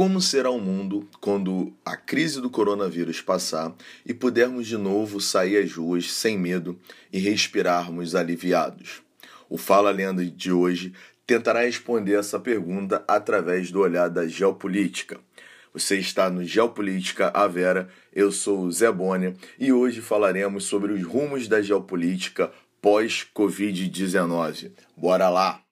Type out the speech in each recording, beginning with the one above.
Como será o mundo quando a crise do coronavírus passar e pudermos de novo sair às ruas sem medo e respirarmos aliviados? O Fala Lenda de hoje tentará responder essa pergunta através do olhar da geopolítica. Você está no Geopolítica A Vera, eu sou o Zé Bônia e hoje falaremos sobre os rumos da geopolítica pós-Covid-19. Bora lá!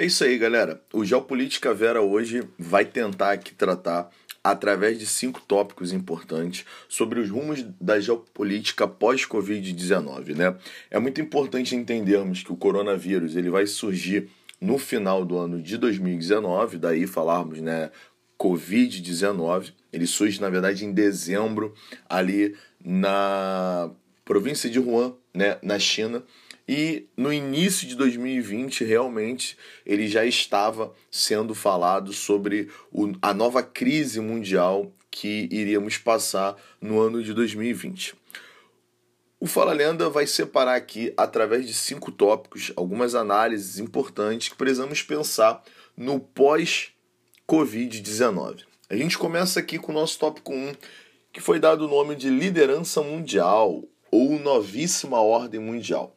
É isso aí, galera. O Geopolítica Vera hoje vai tentar aqui tratar, através de cinco tópicos importantes, sobre os rumos da geopolítica pós-Covid-19, né? É muito importante entendermos que o coronavírus ele vai surgir no final do ano de 2019, daí falarmos, né, Covid-19. Ele surge, na verdade, em dezembro, ali na província de Wuhan, né, na China. E no início de 2020, realmente, ele já estava sendo falado sobre o, a nova crise mundial que iríamos passar no ano de 2020. O Fala Lenda vai separar aqui, através de cinco tópicos, algumas análises importantes que precisamos pensar no pós-Covid-19. A gente começa aqui com o nosso tópico 1, que foi dado o nome de liderança mundial ou novíssima ordem mundial.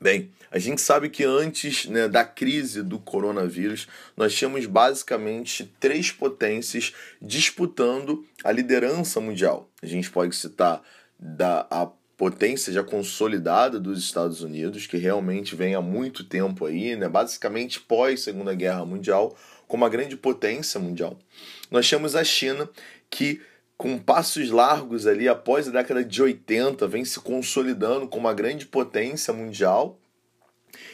Bem, a gente sabe que antes né, da crise do coronavírus, nós tínhamos basicamente três potências disputando a liderança mundial. A gente pode citar da, a potência já consolidada dos Estados Unidos, que realmente vem há muito tempo aí, né, basicamente pós Segunda Guerra Mundial, como uma grande potência mundial. Nós temos a China, que com passos largos ali após a década de 80, vem se consolidando como uma grande potência mundial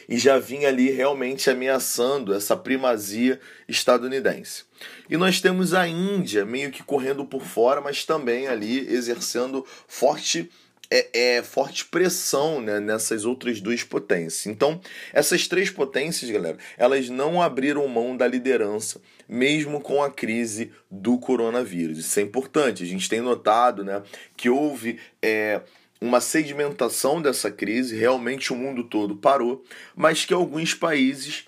e já vinha ali realmente ameaçando essa primazia estadunidense. E nós temos a Índia meio que correndo por fora, mas também ali exercendo forte é, é, forte pressão né, nessas outras duas potências. Então, essas três potências, galera, elas não abriram mão da liderança, mesmo com a crise do coronavírus. Isso é importante. A gente tem notado né, que houve é, uma sedimentação dessa crise, realmente o mundo todo parou, mas que alguns países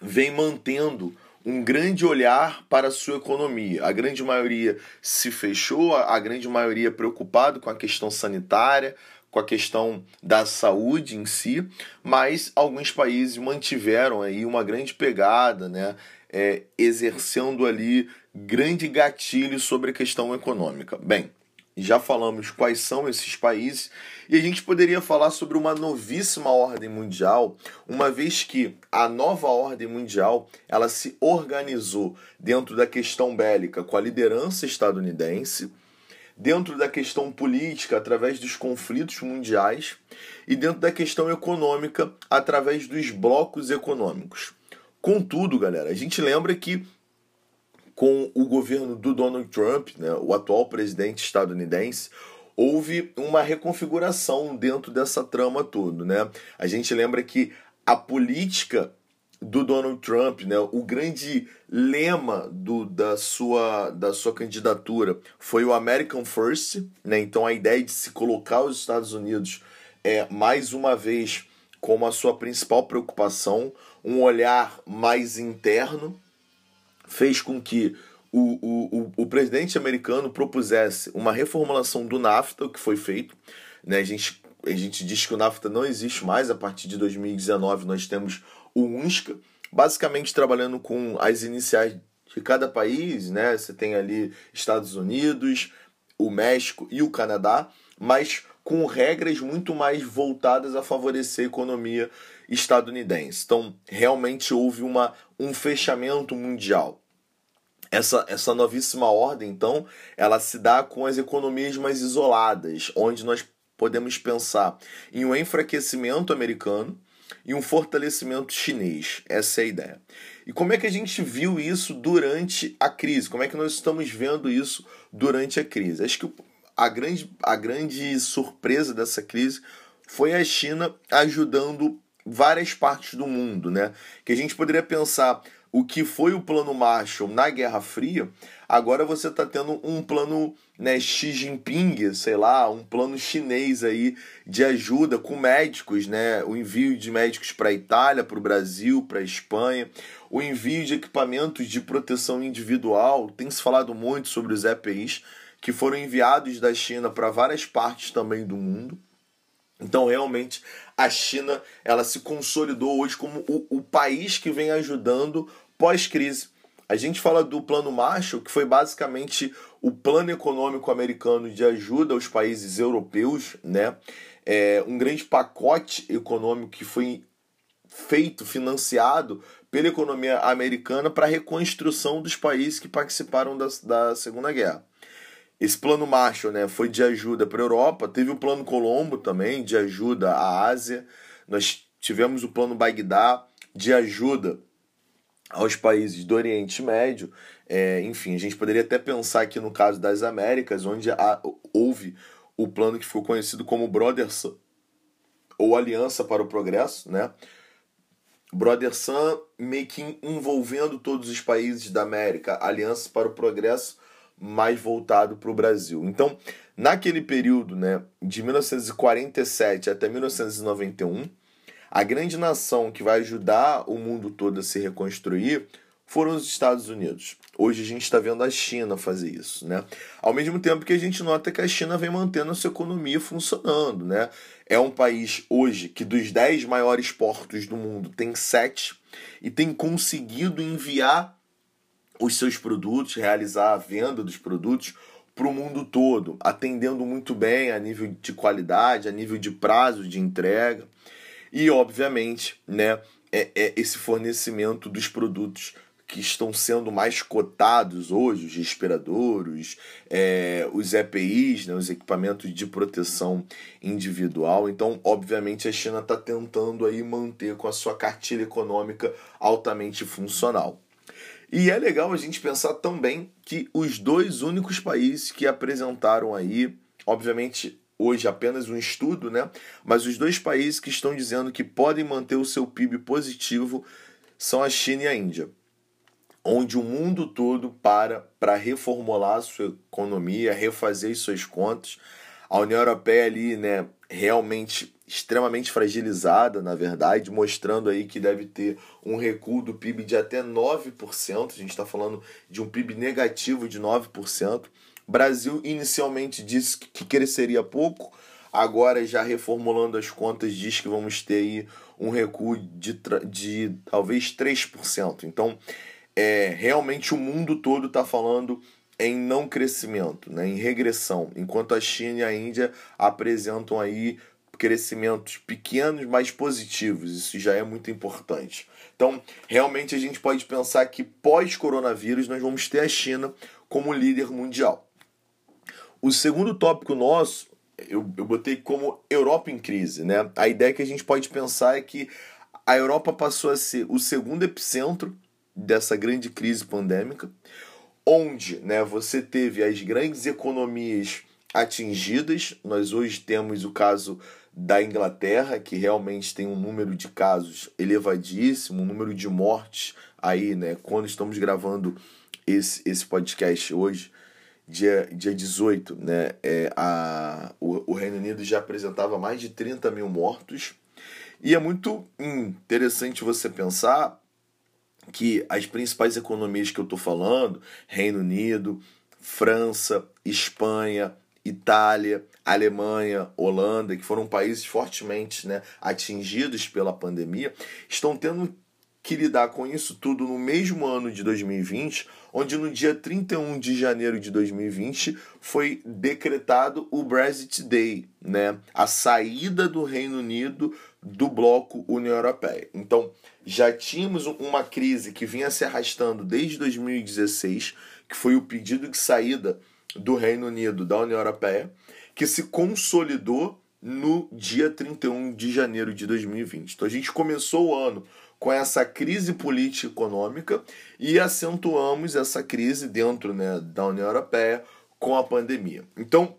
vêm mantendo um grande olhar para a sua economia. A grande maioria se fechou, a grande maioria preocupado com a questão sanitária, com a questão da saúde em si, mas alguns países mantiveram aí uma grande pegada, né, é, exercendo ali grande gatilho sobre a questão econômica. Bem, já falamos quais são esses países e a gente poderia falar sobre uma novíssima ordem mundial, uma vez que a nova ordem mundial ela se organizou dentro da questão bélica com a liderança estadunidense, dentro da questão política através dos conflitos mundiais e dentro da questão econômica através dos blocos econômicos. Contudo, galera, a gente lembra que com o governo do Donald Trump, né, o atual presidente estadunidense, houve uma reconfiguração dentro dessa trama toda. Né? A gente lembra que a política do Donald Trump, né, o grande lema do, da, sua, da sua candidatura foi o American First, né, então a ideia de se colocar os Estados Unidos é mais uma vez como a sua principal preocupação, um olhar mais interno, fez com que o, o, o, presidente americano propusesse uma reformulação do NAFTA, o que foi feito. Né? A, gente, a gente diz que o NAFTA não existe mais, a partir de 2019 nós temos o UNSCA, basicamente trabalhando com as iniciais de cada país, né? Você tem ali Estados Unidos, o México e o Canadá, mas com regras muito mais voltadas a favorecer a economia estadunidense. Então, realmente houve uma, um fechamento mundial. Essa, essa novíssima ordem, então, ela se dá com as economias mais isoladas, onde nós podemos pensar em um enfraquecimento americano e um fortalecimento chinês. Essa é a ideia. E como é que a gente viu isso durante a crise? Como é que nós estamos vendo isso durante a crise? Acho que a grande, a grande surpresa dessa crise foi a China ajudando várias partes do mundo, né? Que a gente poderia pensar o que foi o plano Marshall na Guerra Fria, agora você está tendo um plano né, Xi Jinping, sei lá, um plano chinês aí de ajuda com médicos, né, o envio de médicos para a Itália, para o Brasil, para a Espanha, o envio de equipamentos de proteção individual, tem se falado muito sobre os EPIs que foram enviados da China para várias partes também do mundo. Então, realmente, a China ela se consolidou hoje como o, o país que vem ajudando pós-crise. A gente fala do Plano Marshall, que foi basicamente o plano econômico americano de ajuda aos países europeus, né? É um grande pacote econômico que foi feito, financiado pela economia americana para a reconstrução dos países que participaram da, da Segunda Guerra. Esse plano Marshall né, foi de ajuda para a Europa, teve o plano Colombo também, de ajuda à Ásia, nós tivemos o plano Bagdá, de ajuda aos países do Oriente Médio. É, enfim, a gente poderia até pensar aqui no caso das Américas, onde houve o plano que ficou conhecido como Brothers ou Aliança para o Progresso, né? Brother Sun meio que envolvendo todos os países da América, Aliança para o Progresso mais voltado para o Brasil. Então, naquele período, né, de 1947 até 1991, a grande nação que vai ajudar o mundo todo a se reconstruir foram os Estados Unidos. Hoje a gente está vendo a China fazer isso, né? Ao mesmo tempo que a gente nota que a China vem mantendo a sua economia funcionando, né? É um país hoje que dos 10 maiores portos do mundo tem 7 e tem conseguido enviar os seus produtos, realizar a venda dos produtos para o mundo todo, atendendo muito bem a nível de qualidade, a nível de prazo de entrega e, obviamente, né, é, é esse fornecimento dos produtos que estão sendo mais cotados hoje, os respiradores, é, os EPIs, né, os equipamentos de proteção individual. Então, obviamente, a China está tentando aí manter com a sua cartilha econômica altamente funcional. E é legal a gente pensar também que os dois únicos países que apresentaram aí, obviamente hoje apenas um estudo, né? Mas os dois países que estão dizendo que podem manter o seu PIB positivo são a China e a Índia. Onde o mundo todo para para reformular a sua economia, refazer as suas contas. A União Europeia ali, né, realmente extremamente fragilizada, na verdade, mostrando aí que deve ter um recuo do PIB de até 9%. A gente está falando de um PIB negativo de 9%. Brasil inicialmente disse que cresceria pouco, agora já reformulando as contas, diz que vamos ter aí um recuo de, de talvez 3%. Então, é, realmente o mundo todo está falando em não crescimento, né, em regressão, enquanto a China e a Índia apresentam aí crescimentos pequenos, mas positivos. Isso já é muito importante. Então, realmente a gente pode pensar que pós-coronavírus nós vamos ter a China como líder mundial. O segundo tópico nosso, eu, eu botei como Europa em crise. Né? A ideia que a gente pode pensar é que a Europa passou a ser o segundo epicentro dessa grande crise pandêmica, onde né, você teve as grandes economias atingidas. Nós hoje temos o caso da Inglaterra, que realmente tem um número de casos elevadíssimo, um número de mortes aí, né? Quando estamos gravando esse, esse podcast hoje, dia, dia 18, né? É, a, o, o Reino Unido já apresentava mais de 30 mil mortos. E é muito interessante você pensar que as principais economias que eu estou falando, Reino Unido, França, Espanha, Itália, Alemanha, Holanda, que foram países fortemente né, atingidos pela pandemia, estão tendo que lidar com isso tudo no mesmo ano de 2020, onde no dia 31 de janeiro de 2020 foi decretado o Brexit Day, né? A saída do Reino Unido do bloco União Europeia. Então, já tínhamos uma crise que vinha se arrastando desde 2016, que foi o pedido de saída do Reino Unido da União Europeia, que se consolidou no dia 31 de janeiro de 2020. Então a gente começou o ano com essa crise política e econômica e acentuamos essa crise dentro né, da União Europeia com a pandemia. Então,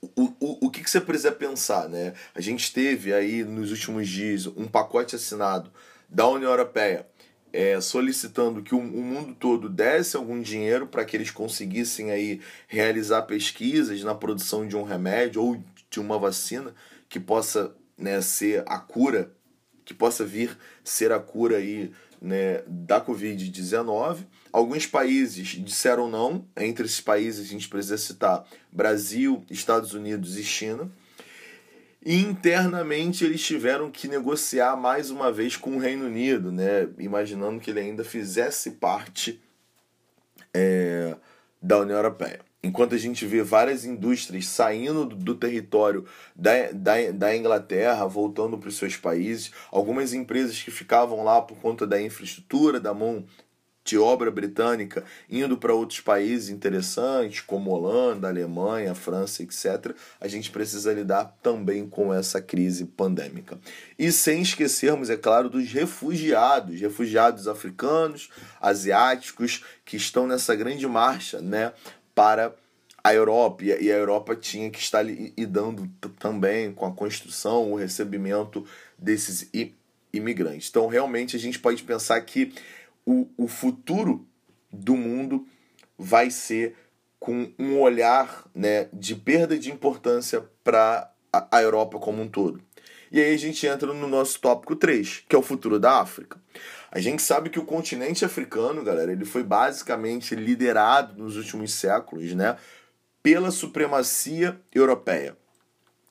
o, o, o que, que você precisa pensar? Né? A gente teve aí nos últimos dias um pacote assinado da União Europeia é, solicitando que o, o, mundo todo desse algum dinheiro para que eles conseguissem aí realizar pesquisas na produção de um remédio ou de uma vacina que possa né, ser a cura, que possa vir ser a cura aí, né, da Covid-19. Alguns países disseram não, entre esses países a gente precisa citar Brasil, Estados Unidos e China. E internamente eles tiveram que negociar mais uma vez com o Reino Unido, né? imaginando que ele ainda fizesse parte é, da União Europeia. Enquanto a gente vê várias indústrias saindo do território da, da, da Inglaterra, voltando para os seus países, algumas empresas que ficavam lá por conta da infraestrutura, da mão de obra britânica indo para outros países interessantes, como Holanda, Alemanha, França, etc., a gente precisa lidar também com essa crise pandêmica. E sem esquecermos, é claro, dos refugiados, refugiados africanos, asiáticos, que estão nessa grande marcha né, para a Europa, e a Europa tinha que estar lidando também com a construção, o recebimento desses imigrantes. Então, realmente, a gente pode pensar que o, o futuro do mundo vai ser com um olhar né, de perda de importância para a, Europa como um todo. E aí a gente entra no nosso tópico 3, que é o futuro da África. A gente sabe que o continente africano, galera, ele foi basicamente liderado nos últimos séculos, né, pela supremacia europeia.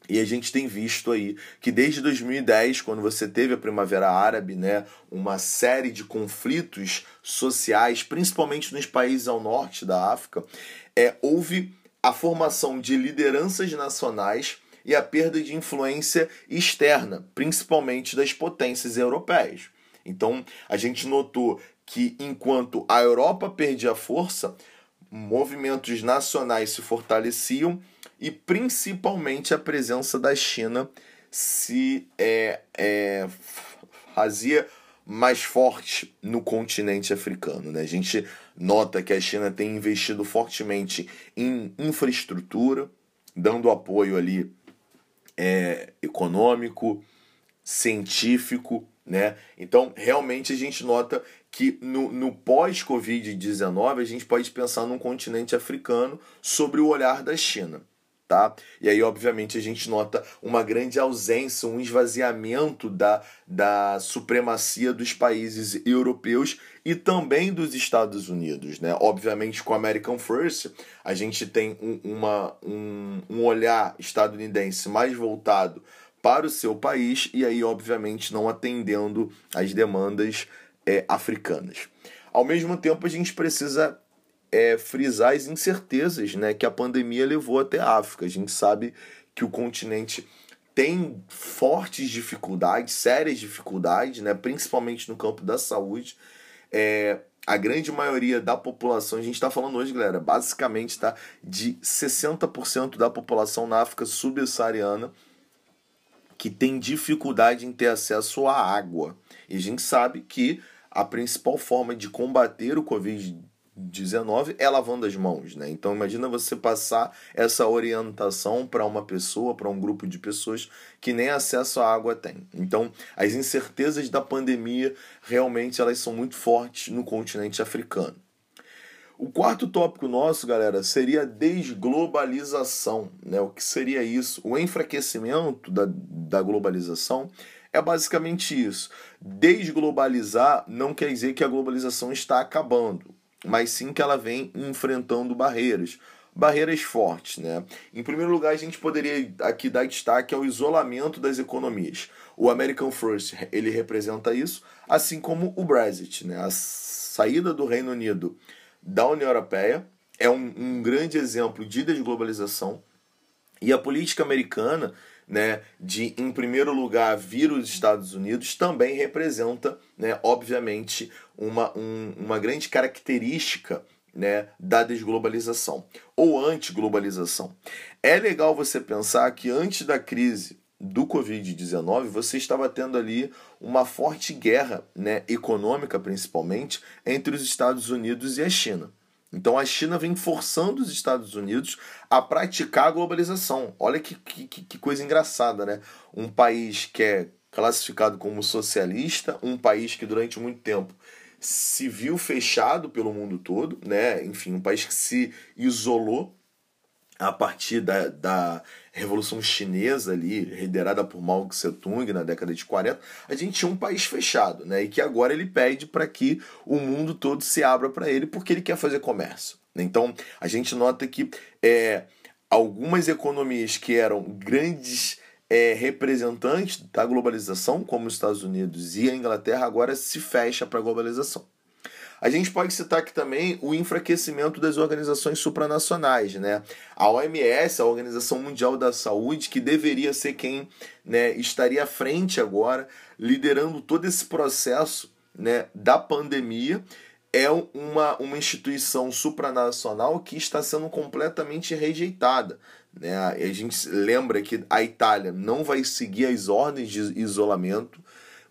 E a gente tem visto aí que desde 2010, quando você teve a Primavera Árabe, né, uma série de conflitos sociais, principalmente nos países ao norte da África, é, houve a formação de lideranças nacionais e a perda de influência externa, principalmente das potências europeias. Então, a gente notou que enquanto a Europa perdia força, movimentos nacionais se fortaleciam e principalmente a presença da China se é, é, fazia mais forte no continente africano. Né? A gente nota que a China tem investido fortemente em infraestrutura, dando apoio ali é, econômico, científico, né? Então, realmente a gente nota que no, no pós-Covid-19 a gente pode pensar num continente africano sobre o olhar da China tá? E aí, obviamente, a gente nota uma grande ausência, um esvaziamento da, da supremacia dos países europeus e também dos Estados Unidos, né? Obviamente, com American First, a gente tem um, uma, um, um olhar estadunidense mais voltado para o seu país e aí, obviamente, não atendendo às demandas é, africanas. Ao mesmo tempo, a gente precisa é, frisar as incertezas né, que a pandemia levou até a África. A gente sabe que o continente tem fortes dificuldades, sérias dificuldades, né, principalmente no campo da saúde. É, a grande maioria da população, a gente está falando hoje, galera, basicamente tá, de 60% da população na África subsaariana que tem dificuldade em ter acesso à água. E a gente sabe que a principal forma de combater o Covid 19 é lavando as mãos, né? Então imagina você passar essa orientação para uma pessoa, para um grupo de pessoas que nem acesso à água tem. Então, as incertezas da pandemia realmente elas são muito fortes no continente africano. O quarto tópico nosso, galera, seria a desglobalização. Né? O que seria isso? O enfraquecimento da, da globalização é basicamente isso. Desglobalizar não quer dizer que a globalização está acabando mas sim que ela vem enfrentando barreiras. Barreiras fortes, né? Em primeiro lugar, a gente poderia aqui dar destaque ao isolamento das economias. O American First, ele representa isso, assim como o Brexit, né? A saída do Reino Unido da União Europeia é um, um grande exemplo de desglobalização. E a política americana né, de, em primeiro lugar, vir os Estados Unidos também representa, né, obviamente, uma, um, uma grande característica né, da desglobalização ou antiglobalização. É legal você pensar que antes da crise do Covid-19, você estava tendo ali uma forte guerra né, econômica, principalmente, entre os Estados Unidos e a China. Então a China vem forçando os Estados Unidos a praticar a globalização. Olha que, que, que coisa engraçada, né? Um país que é classificado como socialista, um país que durante muito tempo se viu fechado pelo mundo todo, né? Enfim, um país que se isolou a partir da, da Revolução Chinesa ali, liderada por Mao Tse-tung na década de 40, a gente tinha um país fechado, né? E que agora ele pede para que o mundo todo se abra para ele porque ele quer fazer comércio. Então, a gente nota que é, algumas economias que eram grandes é, representantes da globalização, como os Estados Unidos e a Inglaterra, agora se fecha para a globalização. A gente pode citar aqui também o enfraquecimento das organizações supranacionais, né? A OMS, a Organização Mundial da Saúde, que deveria ser quem né, estaria à frente agora, liderando todo esse processo né, da pandemia, é uma, uma instituição supranacional que está sendo completamente rejeitada. Né? A gente lembra que a Itália não vai seguir as ordens de isolamento,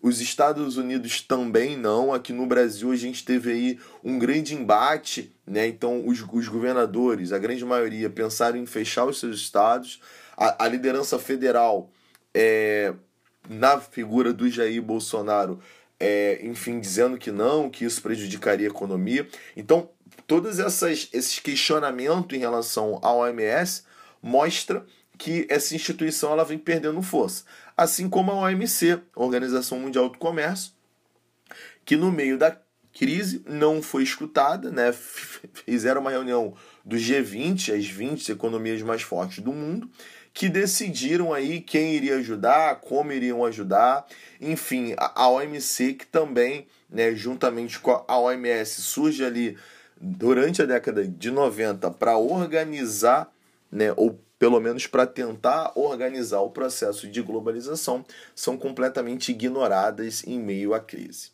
os Estados Unidos também não. Aqui no Brasil a gente teve aí um grande embate, né? Então os, os governadores, a grande maioria, pensaram em fechar os seus estados. A, a liderança federal, é, na figura do Jair Bolsonaro, é, enfim, dizendo que não, que isso prejudicaria a economia. Então, todos essas, esses questionamentos em relação à OMS mostra que essa instituição ela vem perdendo força assim como a OMC, Organização Mundial do Comércio, que no meio da crise não foi escutada, né? fizeram uma reunião do G20, as 20 economias mais fortes do mundo, que decidiram aí quem iria ajudar, como iriam ajudar, enfim, a OMC que também, né, juntamente com a OMS, surge ali durante a década de 90 para organizar, né, ou pelo menos para tentar organizar o processo de globalização, são completamente ignoradas em meio à crise.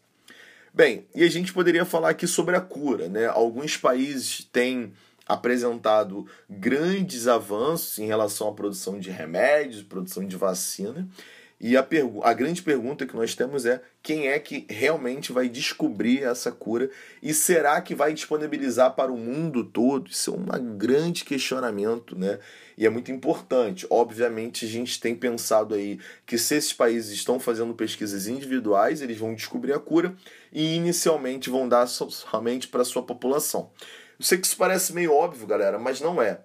Bem, e a gente poderia falar aqui sobre a cura, né? Alguns países têm apresentado grandes avanços em relação à produção de remédios, produção de vacina, e a, a grande pergunta que nós temos é quem é que realmente vai descobrir essa cura e será que vai disponibilizar para o mundo todo? Isso é um grande questionamento, né? E é muito importante. Obviamente, a gente tem pensado aí que se esses países estão fazendo pesquisas individuais, eles vão descobrir a cura e inicialmente vão dar somente para a sua população. Eu sei que isso parece meio óbvio, galera, mas não é.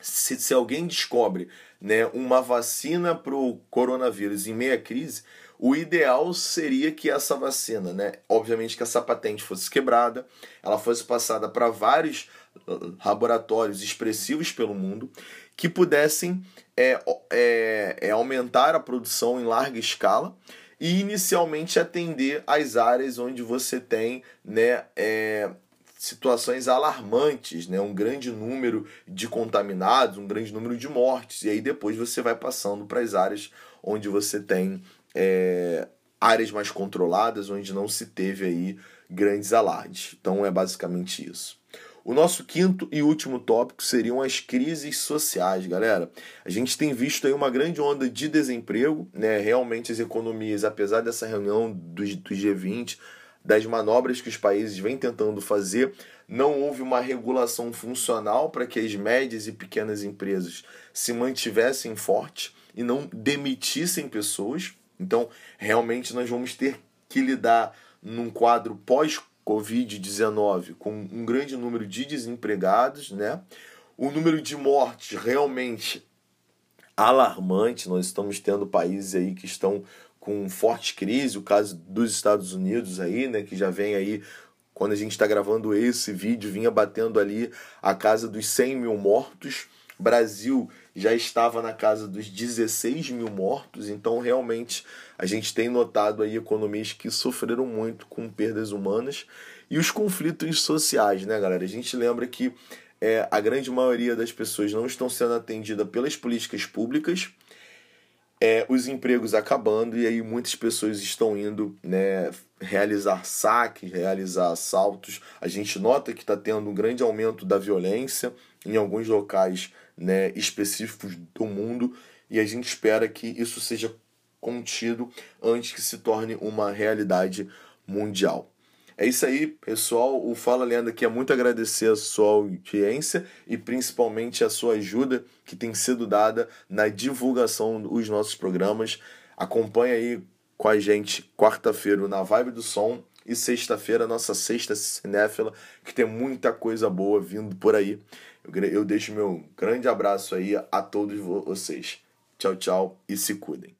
Se, se alguém descobre né, uma vacina para o coronavírus em meia crise, o ideal seria que essa vacina, né, obviamente que essa patente fosse quebrada, ela fosse passada para vários uh, laboratórios expressivos pelo mundo que pudessem é, é, é, aumentar a produção em larga escala e inicialmente atender as áreas onde você tem né, é, situações alarmantes, né? um grande número de contaminados, um grande número de mortes, e aí depois você vai passando para as áreas onde você tem é, áreas mais controladas, onde não se teve aí grandes alardes. Então é basicamente isso. O nosso quinto e último tópico seriam as crises sociais, galera. A gente tem visto aí uma grande onda de desemprego, né? Realmente as economias, apesar dessa reunião do, do G20, das manobras que os países vêm tentando fazer, não houve uma regulação funcional para que as médias e pequenas empresas se mantivessem fortes e não demitissem pessoas. Então, realmente, nós vamos ter que lidar num quadro pós-Covid-19 com um grande número de desempregados, né? O número de mortes realmente alarmante. Nós estamos tendo países aí que estão com forte crise, o caso dos Estados Unidos aí, né, que já vem aí, quando a gente está gravando esse vídeo, vinha batendo ali a casa dos 100 mil mortos. Brasil já estava na casa dos 16 mil mortos, então realmente a gente tem notado aí economias que sofreram muito com perdas humanas e os conflitos sociais, né, galera? A gente lembra que é, a grande maioria das pessoas não estão sendo atendida pelas políticas públicas é, os empregos acabando e aí muitas pessoas estão indo né, realizar saques, realizar assaltos. A gente nota que está tendo um grande aumento da violência em alguns locais né, específicos do mundo e a gente espera que isso seja contido antes que se torne uma realidade mundial. É isso aí, pessoal. O Fala Lenda aqui é muito agradecer a sua audiência e principalmente a sua ajuda que tem sido dada na divulgação dos nossos programas. Acompanhe aí com a gente quarta-feira na Vibe do Som, e sexta-feira, nossa sexta cinéfila, que tem muita coisa boa vindo por aí. Eu deixo meu grande abraço aí a todos vocês. Tchau, tchau e se cuidem.